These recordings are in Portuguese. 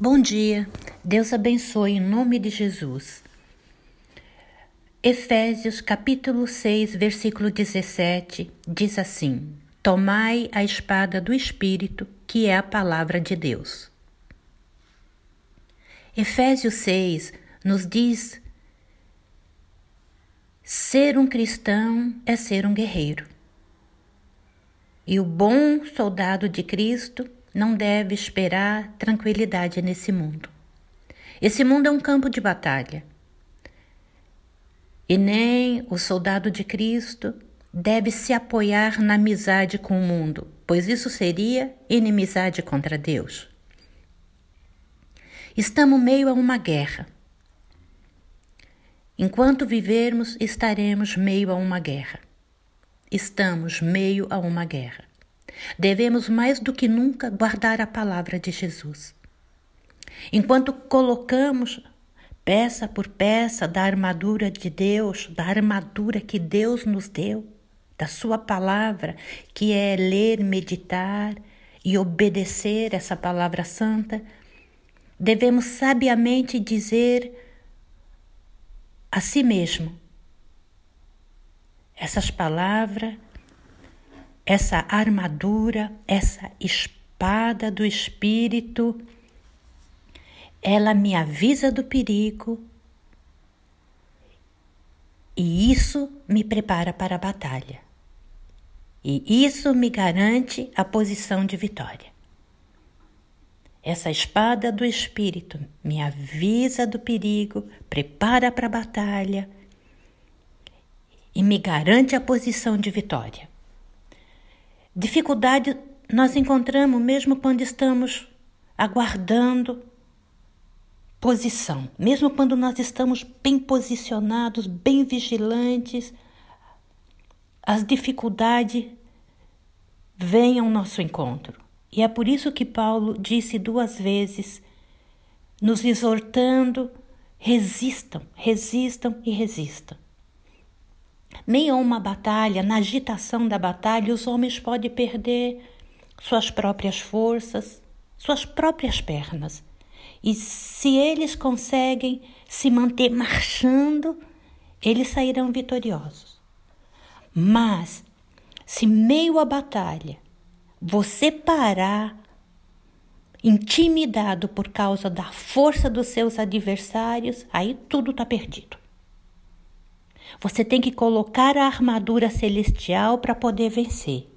Bom dia, Deus abençoe em nome de Jesus. Efésios capítulo 6, versículo 17 diz assim: Tomai a espada do Espírito, que é a palavra de Deus. Efésios 6 nos diz: ser um cristão é ser um guerreiro. E o bom soldado de Cristo não deve esperar tranquilidade nesse mundo. Esse mundo é um campo de batalha. E nem o soldado de Cristo deve se apoiar na amizade com o mundo, pois isso seria inimizade contra Deus. Estamos meio a uma guerra. Enquanto vivermos, estaremos meio a uma guerra. Estamos meio a uma guerra. Devemos mais do que nunca guardar a palavra de Jesus. Enquanto colocamos peça por peça da armadura de Deus, da armadura que Deus nos deu, da Sua palavra, que é ler, meditar e obedecer essa palavra santa, devemos sabiamente dizer a si mesmo: essas palavras essa armadura, essa espada do Espírito, ela me avisa do perigo e isso me prepara para a batalha. E isso me garante a posição de vitória. Essa espada do Espírito me avisa do perigo, prepara para a batalha e me garante a posição de vitória. Dificuldade nós encontramos mesmo quando estamos aguardando posição, mesmo quando nós estamos bem posicionados, bem vigilantes, as dificuldades vêm ao nosso encontro. E é por isso que Paulo disse duas vezes, nos exortando: resistam, resistam e resistam. Meio a uma batalha, na agitação da batalha, os homens podem perder suas próprias forças, suas próprias pernas. E se eles conseguem se manter marchando, eles sairão vitoriosos. Mas, se meio à batalha você parar, intimidado por causa da força dos seus adversários, aí tudo está perdido. Você tem que colocar a armadura celestial para poder vencer.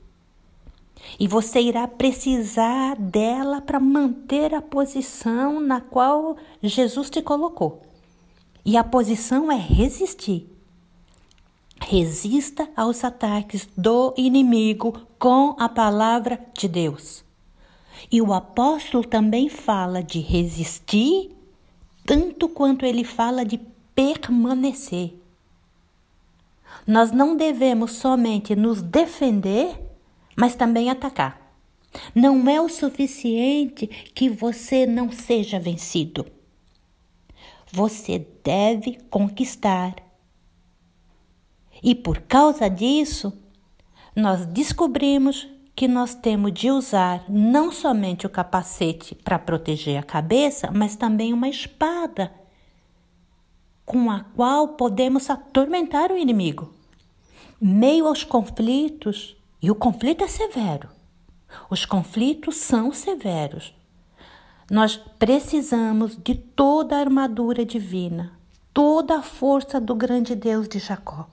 E você irá precisar dela para manter a posição na qual Jesus te colocou. E a posição é resistir. Resista aos ataques do inimigo com a palavra de Deus. E o apóstolo também fala de resistir, tanto quanto ele fala de permanecer. Nós não devemos somente nos defender, mas também atacar. Não é o suficiente que você não seja vencido. Você deve conquistar. E por causa disso, nós descobrimos que nós temos de usar não somente o capacete para proteger a cabeça, mas também uma espada com a qual podemos atormentar o inimigo. Meio aos conflitos, e o conflito é severo, os conflitos são severos. Nós precisamos de toda a armadura divina, toda a força do grande Deus de Jacó.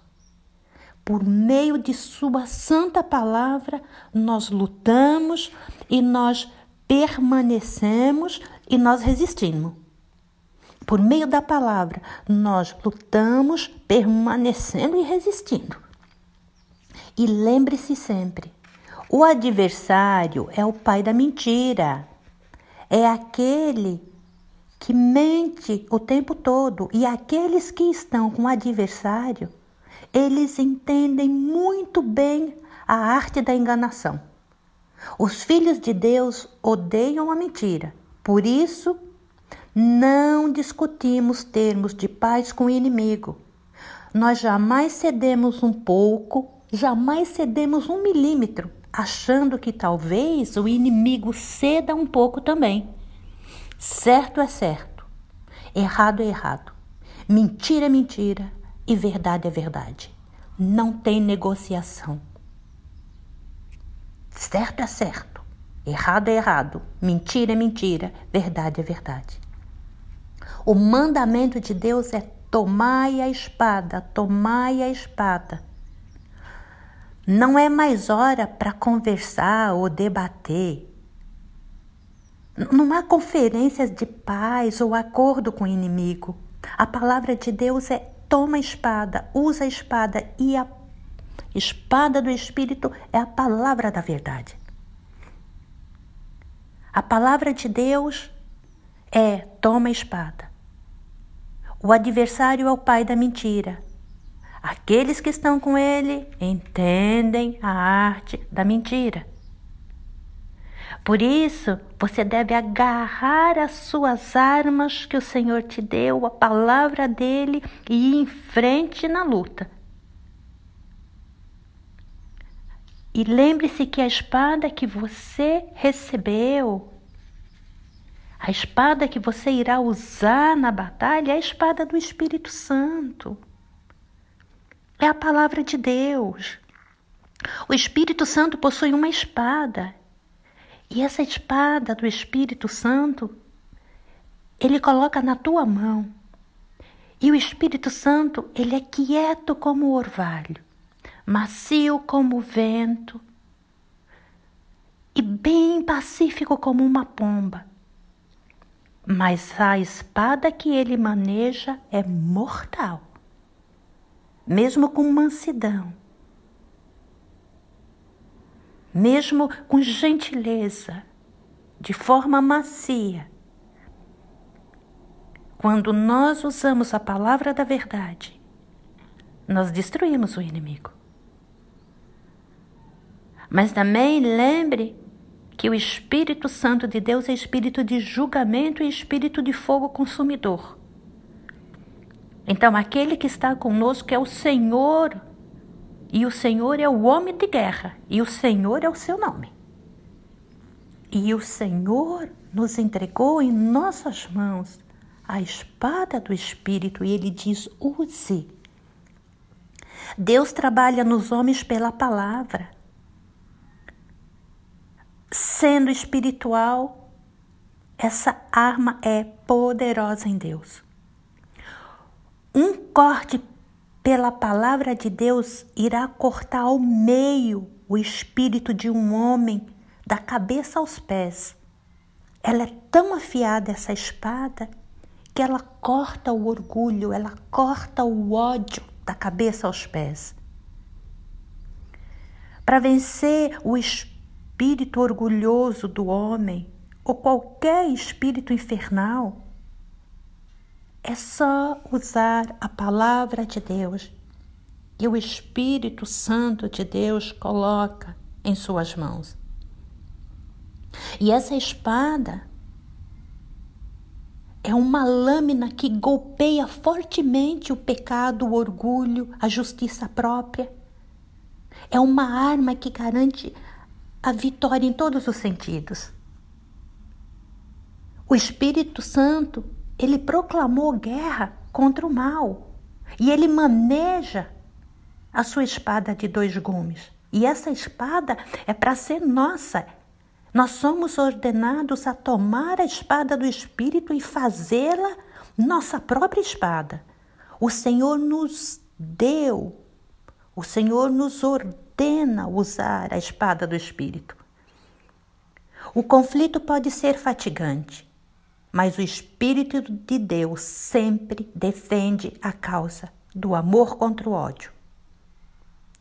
Por meio de Sua santa palavra, nós lutamos e nós permanecemos e nós resistimos. Por meio da palavra, nós lutamos, permanecendo e resistindo. E lembre-se sempre: o adversário é o pai da mentira. É aquele que mente o tempo todo. E aqueles que estão com o adversário, eles entendem muito bem a arte da enganação. Os filhos de Deus odeiam a mentira. Por isso, não discutimos termos de paz com o inimigo. Nós jamais cedemos um pouco, jamais cedemos um milímetro, achando que talvez o inimigo ceda um pouco também. Certo é certo, errado é errado, mentira é mentira e verdade é verdade. Não tem negociação. Certo é certo, errado é errado, mentira é mentira, verdade é verdade. O mandamento de Deus é tomai a espada, tomai a espada. Não é mais hora para conversar ou debater. Não há conferências de paz ou acordo com o inimigo. A palavra de Deus é toma a espada, usa a espada e a espada do Espírito é a palavra da verdade. A palavra de Deus é toma a espada. O adversário é o pai da mentira. Aqueles que estão com ele entendem a arte da mentira. Por isso, você deve agarrar as suas armas que o Senhor te deu, a palavra dele, e ir em frente na luta. E lembre-se que a espada que você recebeu, a espada que você irá usar na batalha, é a espada do Espírito Santo. É a palavra de Deus. O Espírito Santo possui uma espada. E essa espada do Espírito Santo, ele coloca na tua mão. E o Espírito Santo, ele é quieto como o orvalho, macio como o vento e bem pacífico como uma pomba. Mas a espada que ele maneja é mortal mesmo com mansidão, mesmo com gentileza, de forma macia. Quando nós usamos a palavra da verdade, nós destruímos o inimigo. Mas também lembre que o Espírito Santo de Deus é espírito de julgamento e espírito de fogo consumidor. Então, aquele que está conosco é o Senhor, e o Senhor é o homem de guerra, e o Senhor é o seu nome. E o Senhor nos entregou em nossas mãos a espada do Espírito, e ele diz: use. Deus trabalha nos homens pela palavra. Sendo espiritual, essa arma é poderosa em Deus. Um corte pela palavra de Deus irá cortar ao meio o espírito de um homem, da cabeça aos pés. Ela é tão afiada, essa espada, que ela corta o orgulho, ela corta o ódio da cabeça aos pés. Para vencer o espírito orgulhoso do homem, ou qualquer espírito infernal, é só usar a palavra de Deus e o Espírito Santo de Deus coloca em suas mãos. E essa espada é uma lâmina que golpeia fortemente o pecado, o orgulho, a justiça própria. É uma arma que garante a vitória em todos os sentidos. O Espírito Santo ele proclamou guerra contra o mal e ele maneja a sua espada de dois gumes. E essa espada é para ser nossa. Nós somos ordenados a tomar a espada do Espírito e fazê-la nossa própria espada. O Senhor nos deu, o Senhor nos ordena usar a espada do Espírito. O conflito pode ser fatigante, mas o Espírito de Deus sempre defende a causa do amor contra o ódio.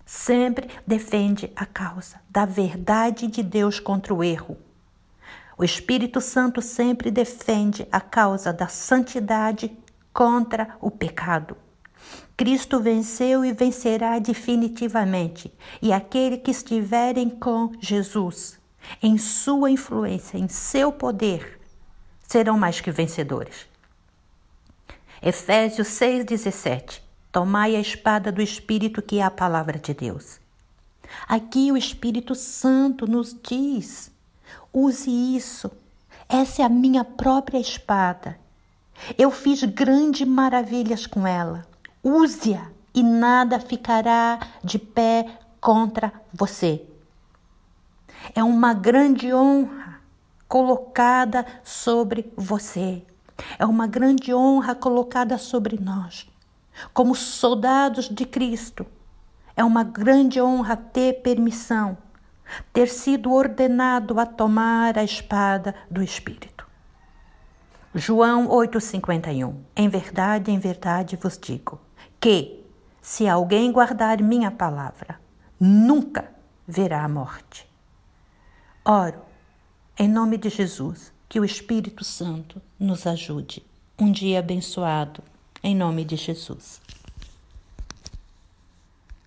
Sempre defende a causa da verdade de Deus contra o erro. O Espírito Santo sempre defende a causa da santidade contra o pecado. Cristo venceu e vencerá definitivamente, e aquele que estiverem com Jesus, em sua influência, em seu poder, serão mais que vencedores. Efésios 6,17 Tomai a espada do Espírito, que é a palavra de Deus. Aqui o Espírito Santo nos diz: use isso. Essa é a minha própria espada. Eu fiz grandes maravilhas com ela. Use-a e nada ficará de pé contra você. É uma grande honra colocada sobre você. É uma grande honra colocada sobre nós. Como soldados de Cristo, é uma grande honra ter permissão ter sido ordenado a tomar a espada do Espírito. João 8,51 Em verdade, em verdade vos digo que, se alguém guardar minha palavra, nunca verá a morte. Oro, em nome de Jesus, que o Espírito Santo nos ajude. Um dia abençoado, em nome de Jesus.